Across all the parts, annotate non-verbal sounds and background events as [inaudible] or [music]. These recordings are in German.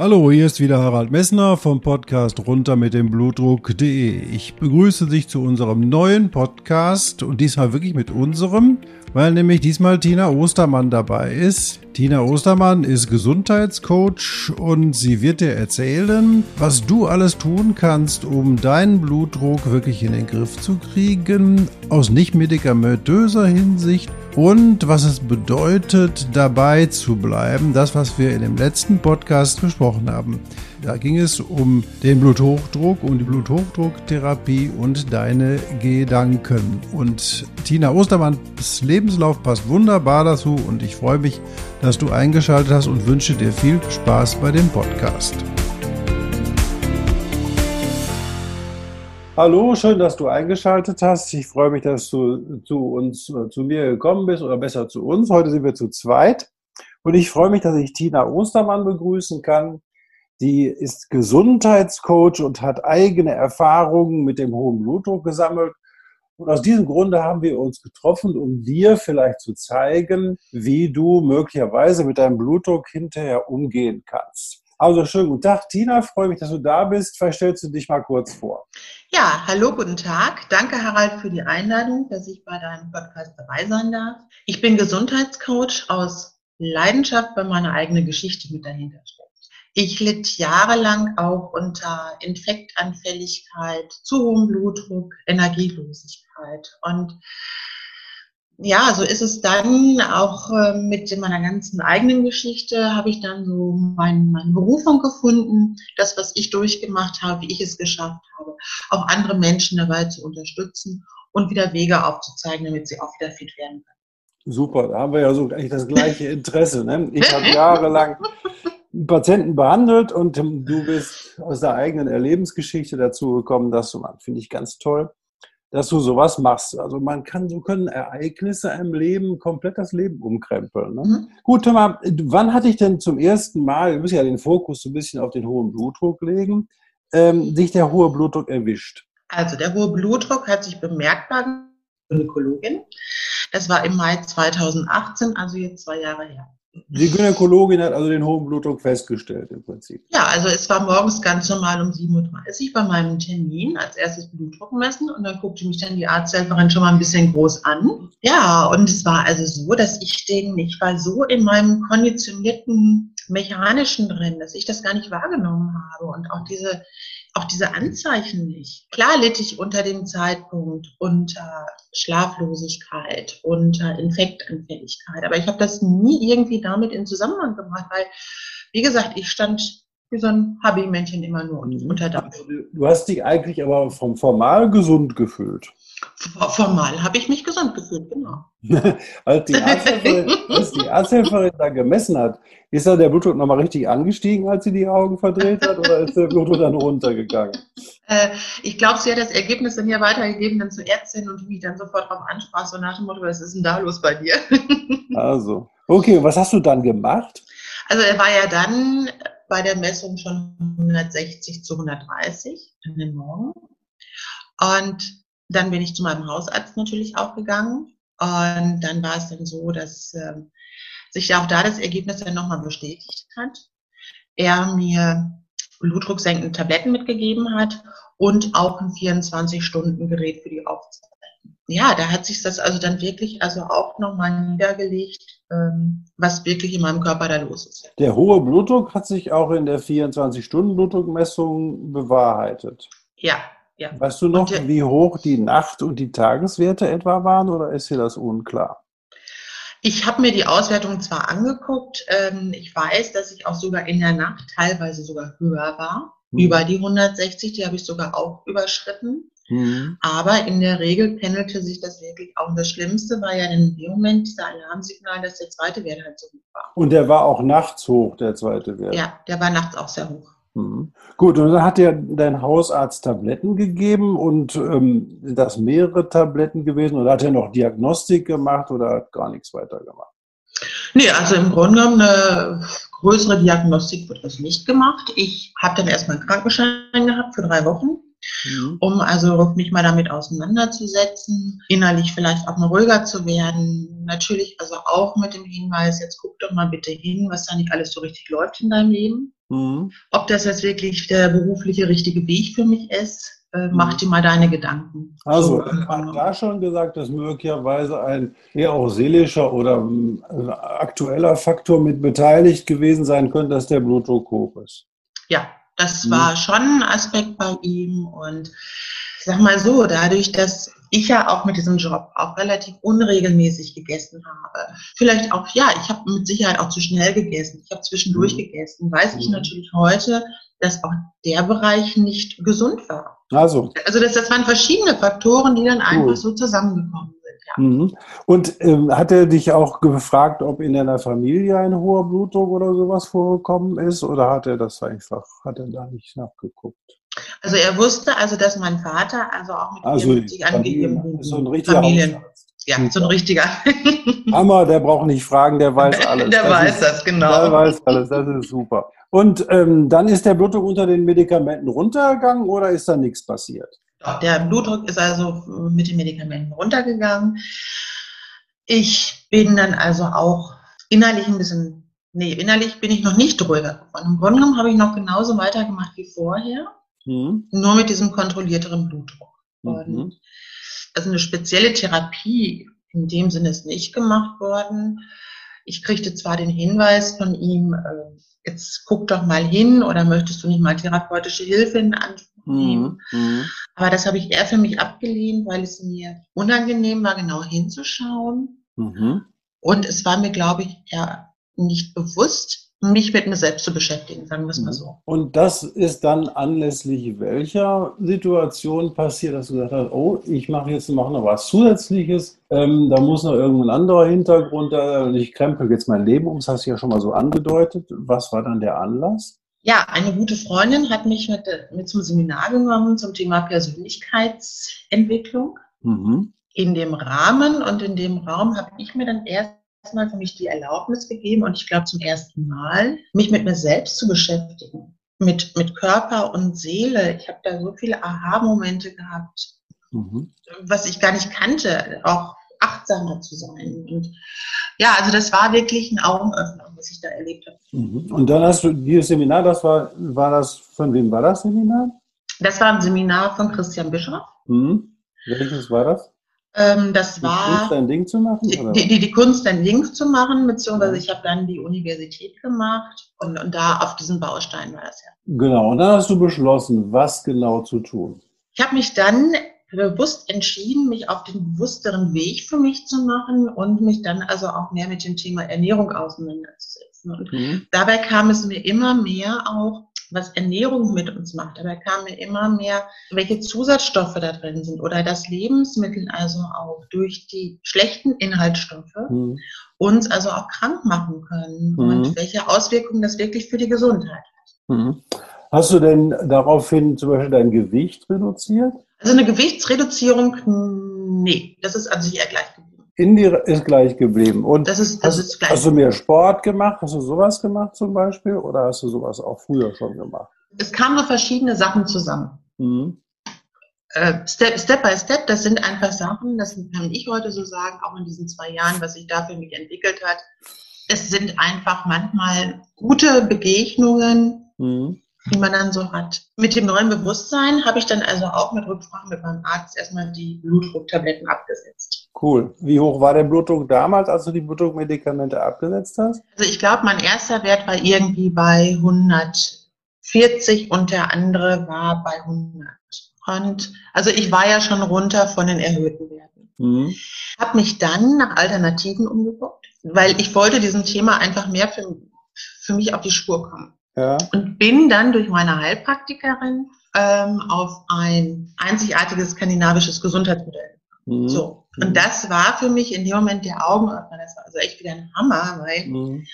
Hallo, hier ist wieder Harald Messner vom Podcast runter mit dem Blutdruck.de. Ich begrüße dich zu unserem neuen Podcast und diesmal wirklich mit unserem, weil nämlich diesmal Tina Ostermann dabei ist. Tina Ostermann ist Gesundheitscoach und sie wird dir erzählen, was du alles tun kannst, um deinen Blutdruck wirklich in den Griff zu kriegen, aus nicht medikamentöser Hinsicht und was es bedeutet, dabei zu bleiben. Das, was wir in dem letzten Podcast besprochen haben. Da ging es um den Bluthochdruck und die Bluthochdrucktherapie und deine Gedanken. Und Tina Ostermanns Lebenslauf passt wunderbar dazu und ich freue mich, dass du eingeschaltet hast und wünsche dir viel Spaß bei dem Podcast. Hallo, schön, dass du eingeschaltet hast. Ich freue mich, dass du zu uns, zu mir gekommen bist oder besser zu uns. Heute sind wir zu zweit. Und ich freue mich, dass ich Tina Ostermann begrüßen kann. Die ist Gesundheitscoach und hat eigene Erfahrungen mit dem hohen Blutdruck gesammelt. Und aus diesem Grunde haben wir uns getroffen, um dir vielleicht zu zeigen, wie du möglicherweise mit deinem Blutdruck hinterher umgehen kannst. Also schönen guten Tag, Tina. Freue mich, dass du da bist. Vielleicht stellst du dich mal kurz vor. Ja, hallo, guten Tag. Danke, Harald, für die Einladung, dass ich bei deinem Podcast dabei sein darf. Ich bin Gesundheitscoach aus Leidenschaft, weil meine eigene Geschichte mit dahinter steckt. Ich litt jahrelang auch unter Infektanfälligkeit, zu hohem Blutdruck, Energielosigkeit und ja, so ist es dann auch äh, mit meiner ganzen eigenen Geschichte, habe ich dann so mein, meine Berufung gefunden, das, was ich durchgemacht habe, wie ich es geschafft habe, auch andere Menschen dabei zu unterstützen und wieder Wege aufzuzeigen, damit sie auch wieder fit werden können. Super, da haben wir ja so eigentlich das gleiche [laughs] Interesse. Ne? Ich habe jahrelang Patienten behandelt und du bist aus der eigenen Erlebensgeschichte dazu gekommen, dass du, finde ich ganz toll, dass du sowas machst. Also man kann, so können Ereignisse im Leben komplett das Leben umkrempeln. Ne? Mhm. Gut, Thomas, wann hatte ich denn zum ersten Mal, wir müssen ja den Fokus so ein bisschen auf den hohen Blutdruck legen, ähm, sich der hohe Blutdruck erwischt? Also der hohe Blutdruck hat sich bemerkbar Gynäkologin. Das war im Mai 2018, also jetzt zwei Jahre her. Die Gynäkologin hat also den hohen Blutdruck festgestellt im Prinzip. Ja, also es war morgens ganz normal um 7.30 Uhr bei meinem Termin als erstes Blutdruck messen und dann guckte mich dann die Arzthelferin schon mal ein bisschen groß an. Ja, und es war also so, dass ich den, ich war so in meinem konditionierten Mechanischen drin, dass ich das gar nicht wahrgenommen habe und auch diese auch diese Anzeichen nicht. Klar litt ich unter dem Zeitpunkt unter Schlaflosigkeit, unter Infektanfälligkeit, aber ich habe das nie irgendwie damit in Zusammenhang gebracht, weil, wie gesagt, ich stand wie so ein Hobbymännchen immer nur unter Dampf. Du hast dich eigentlich aber vom formal gesund gefühlt. Formal habe ich mich gesund gefühlt, genau. [laughs] als, die Arzthelferin, [laughs] als die Arzthelferin da gemessen hat, ist da der Blutdruck nochmal richtig angestiegen, als sie die Augen verdreht hat, oder ist der Blutdruck dann runtergegangen? [laughs] Äh, ich glaube, sie hat das Ergebnis dann hier weitergegeben, dann zur Ärztin und mich dann sofort darauf ansprach, so nach dem Motto, was ist denn da los bei dir? also, okay, was hast du dann gemacht? Also er war ja dann bei der Messung schon 160 zu 130 an den Morgen. Und dann bin ich zu meinem Hausarzt natürlich auch gegangen. Und dann war es dann so, dass äh, sich auch da das Ergebnis dann nochmal bestätigt hat. Er mir blutdrucksenkende Tabletten mitgegeben hat und auch ein 24-Stunden-Gerät für die Aufzeichnung. Ja, da hat sich das also dann wirklich also auch nochmal niedergelegt, ähm, was wirklich in meinem Körper da los ist. Der hohe Blutdruck hat sich auch in der 24-Stunden-Blutdruckmessung bewahrheitet. Ja, ja. Weißt du noch, und, wie hoch die Nacht- und die Tageswerte etwa waren oder ist dir das unklar? Ich habe mir die Auswertung zwar angeguckt, ähm, ich weiß, dass ich auch sogar in der Nacht teilweise sogar höher war, hm. über die 160, die habe ich sogar auch überschritten. Hm. Aber in der Regel pendelte sich das wirklich auch. Und das Schlimmste war ja in dem Moment dieser Alarmsignal, dass der zweite Wert halt so hoch war. Und der war auch nachts hoch, der zweite Wert? Ja, der war nachts auch sehr hoch. Mhm. Gut, und dann hat dir dein Hausarzt Tabletten gegeben und ähm, sind das mehrere Tabletten gewesen oder hat er noch Diagnostik gemacht oder hat gar nichts weiter gemacht? Nee, also im Grunde genommen eine größere Diagnostik wird das nicht gemacht. Ich habe dann erstmal einen Krankenschein gehabt für drei Wochen mhm. um also mich mal damit auseinanderzusetzen, innerlich vielleicht auch mal ruhiger zu werden. Natürlich also auch mit dem Hinweis, jetzt guck doch mal bitte hin, was da nicht alles so richtig läuft in deinem Leben. Mhm. Ob das jetzt wirklich der berufliche richtige Weg für mich ist, äh, mach mhm. dir mal deine Gedanken. Also, so, man hat da schon gesagt, dass möglicherweise ein eher auch seelischer oder äh, aktueller Faktor mit beteiligt gewesen sein könnte, dass der Blutdruck hoch ist. Ja, das mhm. war schon ein Aspekt bei ihm und ich sag mal so, dadurch, dass ich ja auch mit diesem Job auch relativ unregelmäßig gegessen habe. Vielleicht auch, ja, ich habe mit Sicherheit auch zu schnell gegessen. Ich habe zwischendurch mhm. gegessen. Weiß ich mhm. natürlich heute, dass auch der Bereich nicht gesund war. Also, also das, das waren verschiedene Faktoren, die dann einfach so zusammengekommen ja. Mhm. Und ähm, hat er dich auch gefragt, ob in deiner Familie ein hoher Blutdruck oder sowas vorgekommen ist? Oder hat er das einfach, hat er da nicht nachgeguckt? Also er wusste also, dass mein Vater also auch mit also, 40 angegeben so ein richtiger Familien. Ja, so ein richtiger. [laughs] Hammer, der braucht nicht fragen, der weiß alles. Der das weiß ist, das, genau. Der weiß alles, das ist super. Und ähm, dann ist der Blutdruck unter den Medikamenten runtergegangen oder ist da nichts passiert? Der Blutdruck ist also mit den Medikamenten runtergegangen. Ich bin dann also auch innerlich ein bisschen, nee, innerlich bin ich noch nicht ruhiger geworden. Im Grunde genommen habe ich noch genauso weitergemacht wie vorher, mhm. nur mit diesem kontrollierteren Blutdruck. Mhm. Also eine spezielle Therapie in dem Sinne ist nicht gemacht worden. Ich kriegte zwar den Hinweis von ihm, äh, jetzt guck doch mal hin oder möchtest du nicht mal therapeutische Hilfe in Anspruch nehmen. Mhm, mhm. Aber das habe ich eher für mich abgelehnt, weil es mir unangenehm war, genau hinzuschauen. Mhm. Und es war mir, glaube ich, ja nicht bewusst, mich mit mir selbst zu beschäftigen, sagen wir es mal so. Und das ist dann anlässlich welcher Situation passiert, dass du gesagt hast, oh, ich mache jetzt noch was Zusätzliches, ähm, da muss noch irgendein anderer Hintergrund da, und ich krempel jetzt mein Leben um, das hast du ja schon mal so angedeutet. Was war dann der Anlass? Ja, eine gute Freundin hat mich mit, mit zum Seminar genommen zum Thema Persönlichkeitsentwicklung. Mhm. In dem Rahmen und in dem Raum habe ich mir dann erstmal für mich die Erlaubnis gegeben und ich glaube zum ersten Mal, mich mit mir selbst zu beschäftigen. Mit, mit Körper und Seele. Ich habe da so viele Aha-Momente gehabt, mhm. was ich gar nicht kannte. Auch achtsamer zu sein. Und ja, also das war wirklich ein Augenöffner, was ich da erlebt habe. Mhm. Und dann hast du dieses Seminar, das war, war das, von wem war das Seminar? Das war ein Seminar von Christian Bischof. Mhm. Welches war das? Ähm, das die war Kunst ein Ding zu machen? Die, die, die, Kunst ein Ding zu machen, beziehungsweise ich habe dann die Universität gemacht und, und da auf diesem Baustein war das ja. Genau, und dann hast du beschlossen, was genau zu tun. Ich habe mich dann bewusst entschieden, mich auf den bewussteren Weg für mich zu machen und mich dann also auch mehr mit dem Thema Ernährung auseinanderzusetzen. Und mhm. dabei kam es mir immer mehr auch, was Ernährung mit uns macht. Dabei kam mir immer mehr, welche Zusatzstoffe da drin sind oder dass Lebensmittel also auch durch die schlechten Inhaltsstoffe mhm. uns also auch krank machen können mhm. und welche Auswirkungen das wirklich für die Gesundheit hat. Mhm. Hast du denn daraufhin zum Beispiel dein Gewicht reduziert? Also eine Gewichtsreduzierung, nee, das ist an sich eher gleich geblieben. In dir ist gleich geblieben. Und das ist, das hast, ist gleich hast du mehr Sport gemacht? Hast du sowas gemacht zum Beispiel? Oder hast du sowas auch früher schon gemacht? Es kamen so verschiedene Sachen zusammen. Mhm. Äh, Step, Step by Step, das sind einfach Sachen, das kann ich heute so sagen, auch in diesen zwei Jahren, was sich da für mich entwickelt hat. Es sind einfach manchmal gute Begegnungen, mhm die man dann so hat. Mit dem neuen Bewusstsein habe ich dann also auch mit Rücksprache mit meinem Arzt erstmal die Blutdrucktabletten abgesetzt. Cool. Wie hoch war der Blutdruck damals, als du die Blutdruckmedikamente abgesetzt hast? Also ich glaube, mein erster Wert war irgendwie bei 140 und der andere war bei 100. Und also ich war ja schon runter von den erhöhten Werten. Mhm. Habe mich dann nach Alternativen umgeguckt, weil ich wollte diesem Thema einfach mehr für, für mich auf die Spur kommen. Ja. Und bin dann durch meine Heilpraktikerin ähm, auf ein einzigartiges skandinavisches Gesundheitsmodell. Mhm. So. Und mhm. das war für mich in dem Moment der Augenöffner. Das war also echt wieder ein Hammer, weil mhm.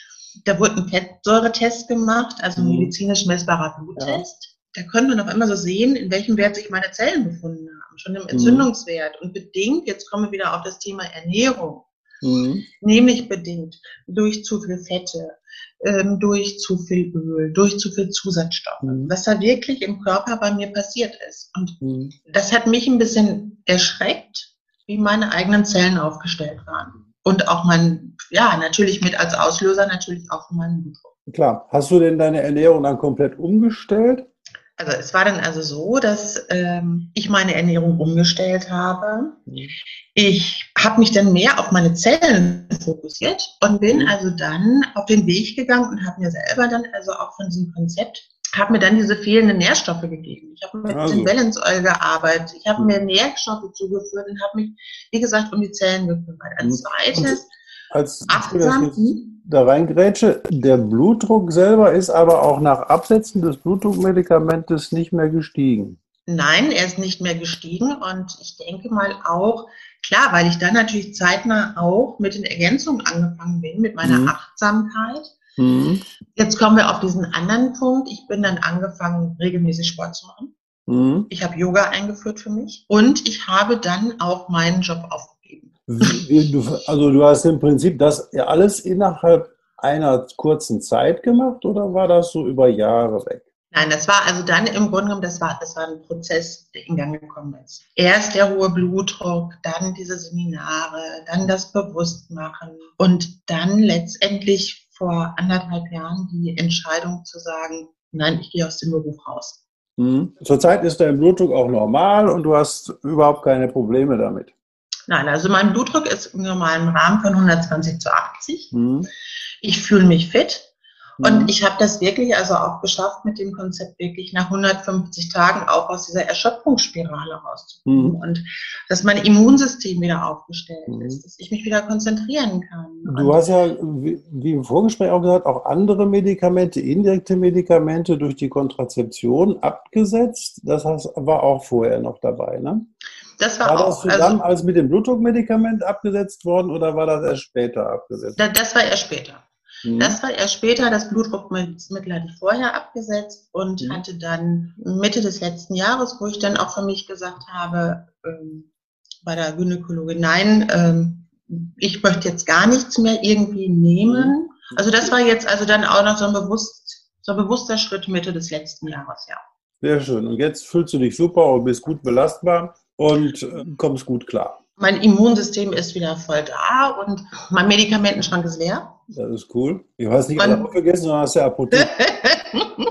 Da wurde ein Fettsäuretest gemacht, also ein Mhm. medizinisch messbarer Bluttest. Da konnte man auf einmal so sehen, in welchem Wert sich meine Zellen befunden haben, schon im Entzündungswert. Und bedingt, jetzt kommen wir wieder auf das Thema Ernährung, Mhm. nämlich bedingt durch zu viel Fette, ähm, durch zu viel Öl, durch zu viel Zusatzstoffe, Mhm. was da wirklich im Körper bei mir passiert ist. Und Mhm. das hat mich ein bisschen erschreckt, wie meine eigenen Zellen aufgestellt waren. Und auch mein, ja, natürlich mit als Auslöser natürlich auch meinen Blutdruck. Klar. Hast du denn deine Ernährung dann komplett umgestellt? Also es war dann also so, dass ähm, ich meine Ernährung umgestellt habe. Ich habe mich dann mehr auf meine Zellen fokussiert und bin Mhm. also dann auf den Weg gegangen und habe mir selber dann also auch von diesem Konzept habe mir dann diese fehlenden Nährstoffe gegeben. Ich habe mit Also. dem Balance Oil gearbeitet. Ich habe mir Nährstoffe zugeführt und habe mich, wie gesagt, um die Zellen gekümmert. Mhm. Als zweites Als achtsam. da reingrätsche, der Blutdruck selber ist aber auch nach Absetzen des Blutdruckmedikamentes nicht mehr gestiegen. Nein, er ist nicht mehr gestiegen und ich denke mal auch, klar, weil ich dann natürlich zeitnah auch mit den Ergänzungen angefangen bin, mit meiner Mhm. Achtsamkeit. Mhm. Jetzt kommen wir auf diesen anderen Punkt. Ich bin dann angefangen, regelmäßig Sport zu machen. Mhm. Ich habe Yoga eingeführt für mich und ich habe dann auch meinen Job aufgegeben. Also du hast im Prinzip das alles innerhalb einer kurzen Zeit gemacht oder war das so über Jahre weg? Nein, das war also dann im Grunde genommen, das war, das war ein Prozess, der in Gang gekommen ist. Erst der hohe Blutdruck, dann diese Seminare, dann das Bewusstmachen und dann letztendlich vor anderthalb Jahren die Entscheidung zu sagen, nein, ich gehe aus dem Beruf raus. Mhm. Zurzeit ist dein Blutdruck auch normal und du hast überhaupt keine Probleme damit. Nein, also mein Blutdruck ist im normalen Rahmen von 120 zu 80. Mhm. Ich fühle mich fit. Mhm. Und ich habe das wirklich also auch geschafft, mit dem Konzept wirklich nach 150 Tagen auch aus dieser Erschöpfungsspirale rauszukommen Mhm. und dass mein Immunsystem wieder aufgestellt Mhm. ist, dass ich mich wieder konzentrieren kann. Du Und hast ja, wie im Vorgespräch auch gesagt, auch andere Medikamente, indirekte Medikamente durch die Kontrazeption abgesetzt. Das war auch vorher noch dabei, ne? Das war, War das auch, zusammen also, als mit dem Blutdruckmedikament abgesetzt worden oder war das erst später abgesetzt? da- das war erst später. Mhm. Das war erst später, das Blutdruckmittel hatte ich vorher abgesetzt und Mhm. hatte dann Mitte des letzten Jahres, wo ich dann auch für mich gesagt habe, ähm, bei der Gynäkologin, nein, ähm, ich möchte jetzt gar nichts mehr irgendwie nehmen. Also das war jetzt also dann auch noch so ein, bewusst, so ein bewusster Schritt Mitte des letzten Jahres, ja. Sehr schön. Und jetzt fühlst du dich super und bist gut belastbar und äh, kommst gut klar. Mein Immunsystem ist wieder voll da und mein Medikamentenschrank ist leer. Das ist cool. Ich weiß nicht, Und- alle vergessen, sondern hast ja Apotheke. [laughs]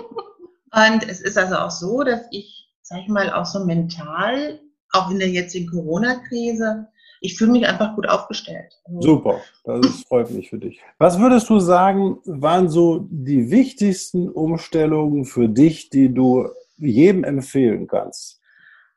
und es ist also auch so, dass ich, sag ich mal, auch so mental, auch in der jetzigen Corona-Krise, ich fühle mich einfach gut aufgestellt. Also, Super, das ist, freut mich für dich. Was würdest du sagen, waren so die wichtigsten Umstellungen für dich, die du jedem empfehlen kannst?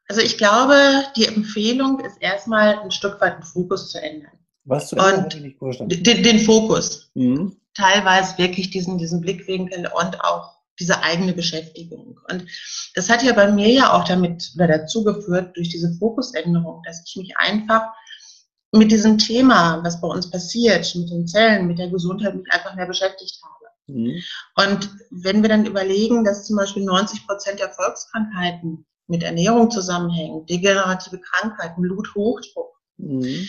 Also ich glaube, die Empfehlung ist erstmal ein Stück weit den Fokus zu ändern. Was zu ändern, Und-. Den, den Fokus. Mhm. Teilweise wirklich diesen, diesen Blickwinkel und auch diese eigene Beschäftigung. Und das hat ja bei mir ja auch damit oder dazu geführt, durch diese Fokusänderung, dass ich mich einfach mit diesem Thema, was bei uns passiert, mit den Zellen, mit der Gesundheit, mich einfach mehr beschäftigt habe. Mhm. Und wenn wir dann überlegen, dass zum Beispiel 90 Prozent der Volkskrankheiten mit Ernährung zusammenhängen, degenerative Krankheiten, Bluthochdruck, Mhm.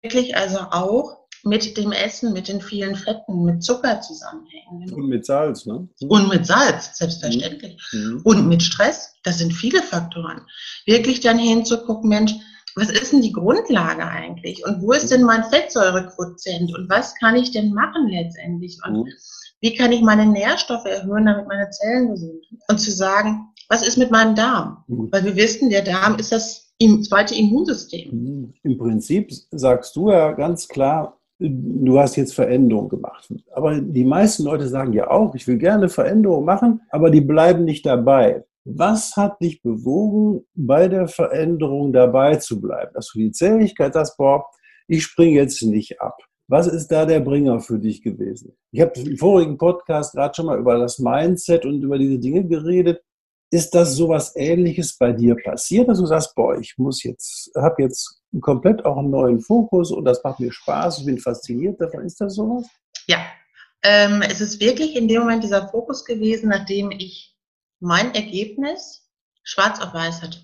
wirklich also auch mit dem Essen, mit den vielen Fetten, mit Zucker zusammenhängen Und mit Salz, ne? und mit Salz, selbstverständlich, Mhm. und mit Stress. Das sind viele Faktoren. Wirklich dann hinzugucken, Mensch, was ist denn die Grundlage eigentlich? Und wo ist denn mein Fettsäurequotient? Und was kann ich denn machen letztendlich? Und Mhm. Wie kann ich meine Nährstoffe erhöhen, damit meine Zellen gesund sind? Und zu sagen, was ist mit meinem Darm? Mhm. Weil wir wissen, der Darm ist das zweite Immunsystem. Mhm. Im Prinzip sagst du ja ganz klar, du hast jetzt Veränderungen gemacht. Aber die meisten Leute sagen ja auch, ich will gerne Veränderungen machen, aber die bleiben nicht dabei. Was hat dich bewogen, bei der Veränderung dabei zu bleiben? Dass du die Zähigkeit sagst, boah, ich springe jetzt nicht ab. Was ist da der Bringer für dich gewesen? Ich habe im vorigen Podcast gerade schon mal über das Mindset und über diese Dinge geredet. Ist das sowas ähnliches bei dir passiert, dass du sagst, boah, ich muss jetzt, habe jetzt komplett auch einen neuen Fokus und das macht mir Spaß, ich bin fasziniert davon. Ist das sowas? Ja, ähm, es ist wirklich in dem Moment dieser Fokus gewesen, nachdem ich mein Ergebnis schwarz auf weiß hatte.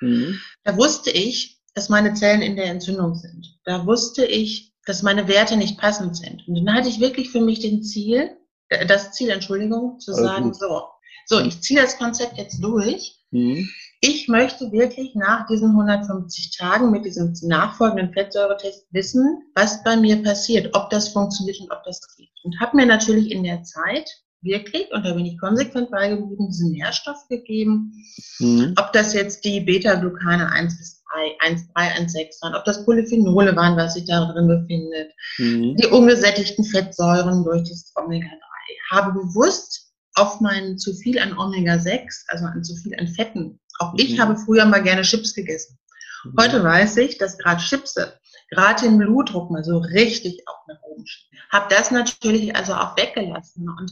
Mhm. Da wusste ich, dass meine Zellen in der Entzündung sind. Da wusste ich, dass meine Werte nicht passend sind. Und dann hatte ich wirklich für mich den Ziel, äh, das Ziel, Entschuldigung, zu Alles sagen, gut. so, so, ich ziehe das Konzept jetzt durch. Mhm. Ich möchte wirklich nach diesen 150 Tagen mit diesem nachfolgenden Fettsäuretest wissen, was bei mir passiert, ob das funktioniert und ob das geht. Und habe mir natürlich in der Zeit wirklich, und da bin ich konsequent beigeblieben, diese Nährstoffe gegeben. Mhm. Ob das jetzt die Beta-Glucane 1 bis 3, 1, 3, 1, 6 waren, ob das Polyphenole waren, was sich da drin befindet, mhm. die ungesättigten Fettsäuren durch das Omega-3. Habe bewusst auf mein zu viel an Omega-6, also an zu viel an Fetten. Auch ich mhm. habe früher mal gerne Chips gegessen. Mhm. Heute weiß ich, dass gerade Chipse gerade den Blutdruck mal so richtig auch nach oben schieben. Habe das natürlich also auch weggelassen und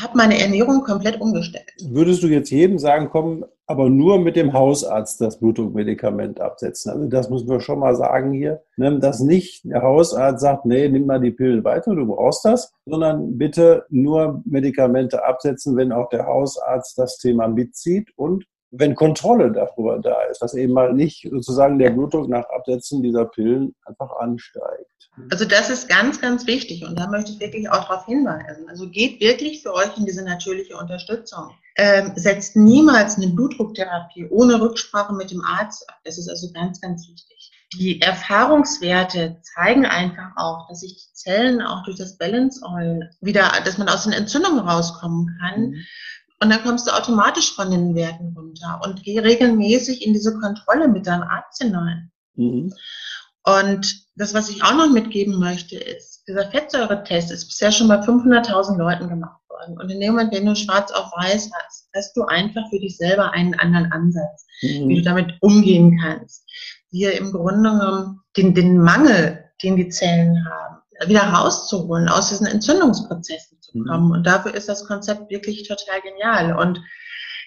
habe meine Ernährung komplett umgestellt. Würdest du jetzt jedem sagen, komm, aber nur mit dem Hausarzt das Blutdruckmedikament absetzen? Also das müssen wir schon mal sagen hier, ne, dass nicht der Hausarzt sagt, nee, nimm mal die Pillen weiter, du brauchst das, sondern bitte nur Medikamente absetzen, wenn auch der Hausarzt das Thema mitzieht und wenn Kontrolle darüber da ist, dass eben mal nicht sozusagen der Blutdruck nach Absetzen dieser Pillen einfach ansteigt. Also das ist ganz, ganz wichtig und da möchte ich wirklich auch darauf hinweisen. Also geht wirklich für euch in diese natürliche Unterstützung. Ähm, setzt niemals eine Blutdrucktherapie ohne Rücksprache mit dem Arzt ab. Das ist also ganz, ganz wichtig. Die Erfahrungswerte zeigen einfach auch, dass sich die Zellen auch durch das Balance Oil wieder, dass man aus den Entzündungen rauskommen kann. Mhm und dann kommst du automatisch von den Werten runter und geh regelmäßig in diese Kontrolle mit deinem Arzt hinein. Mhm. Und das, was ich auch noch mitgeben möchte, ist, dieser Fettsäuretest ist bisher schon bei 500.000 Leuten gemacht worden. Und in dem Moment, wenn du schwarz auf weiß hast, hast du einfach für dich selber einen anderen Ansatz, mhm. wie du damit umgehen kannst. Dir im Grunde genommen den, den Mangel, den die Zellen haben, wieder rauszuholen aus diesen Entzündungsprozessen mhm. kommen. Mhm. Und dafür ist das Konzept wirklich total genial. Und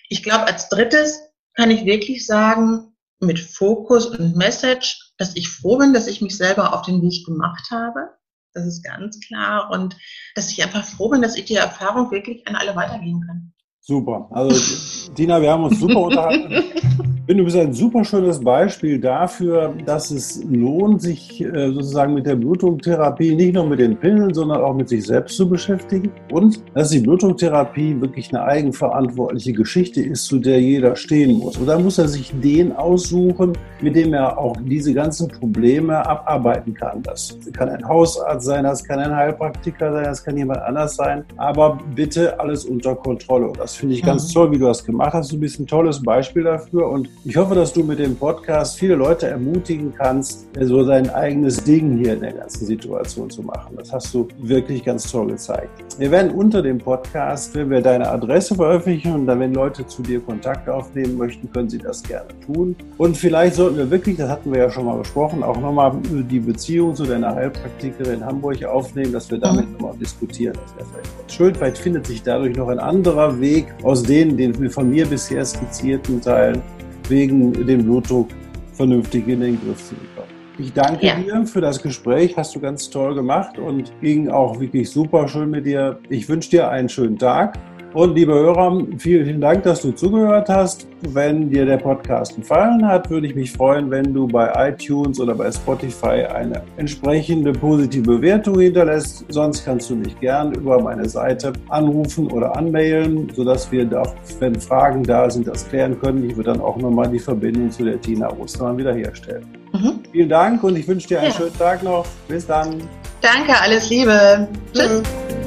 ich glaube, als drittes kann ich wirklich sagen, mit Fokus und Message, dass ich froh bin, dass ich mich selber auf den Weg gemacht habe. Das ist ganz klar. Und dass ich einfach froh bin, dass ich die Erfahrung wirklich an alle weitergeben kann. Super. Also, Dina, wir haben uns super [laughs] unterhalten. Du bist ein super schönes Beispiel dafür, dass es lohnt, sich äh, sozusagen mit der Blutdrucktherapie nicht nur mit den Pillen, sondern auch mit sich selbst zu beschäftigen. Und dass die Blutdrucktherapie wirklich eine eigenverantwortliche Geschichte ist, zu der jeder stehen muss. Und da muss er sich den aussuchen, mit dem er auch diese ganzen Probleme abarbeiten kann. Das kann ein Hausarzt sein, das kann ein Heilpraktiker sein, das kann jemand anders sein. Aber bitte alles unter Kontrolle. Und das finde ich ganz mhm. toll, wie du das gemacht hast. Du bist ein tolles Beispiel dafür. Und ich hoffe, dass du mit dem Podcast viele Leute ermutigen kannst, so sein eigenes Ding hier in der ganzen Situation zu machen. Das hast du wirklich ganz toll gezeigt. Wir werden unter dem Podcast, wenn wir deine Adresse veröffentlichen und dann, wenn Leute zu dir Kontakt aufnehmen möchten, können sie das gerne tun. Und vielleicht sollten wir wirklich, das hatten wir ja schon mal besprochen, auch nochmal die Beziehung zu deiner Heilpraktikerin in Hamburg aufnehmen, dass wir damit nochmal diskutieren. Das wäre vielleicht schön. Vielleicht findet sich dadurch noch ein anderer Weg aus den wir von mir bisher skizzierten Teilen wegen dem Blutdruck vernünftig in den Griff zu bekommen. Ich danke ja. dir für das Gespräch, hast du ganz toll gemacht und ging auch wirklich super schön mit dir. Ich wünsche dir einen schönen Tag und liebe Hörer, vielen Dank, dass du zugehört hast. Wenn dir der Podcast gefallen hat, würde ich mich freuen, wenn du bei iTunes oder bei Spotify eine entsprechende positive Bewertung hinterlässt. Sonst kannst du mich gern über meine Seite anrufen oder anmailen, sodass wir, da, wenn Fragen da sind, das klären können. Ich würde dann auch nochmal die Verbindung zu der Tina Ostermann wiederherstellen. Mhm. Vielen Dank und ich wünsche dir einen ja. schönen Tag noch. Bis dann. Danke, alles Liebe. Tschüss. Tschüss.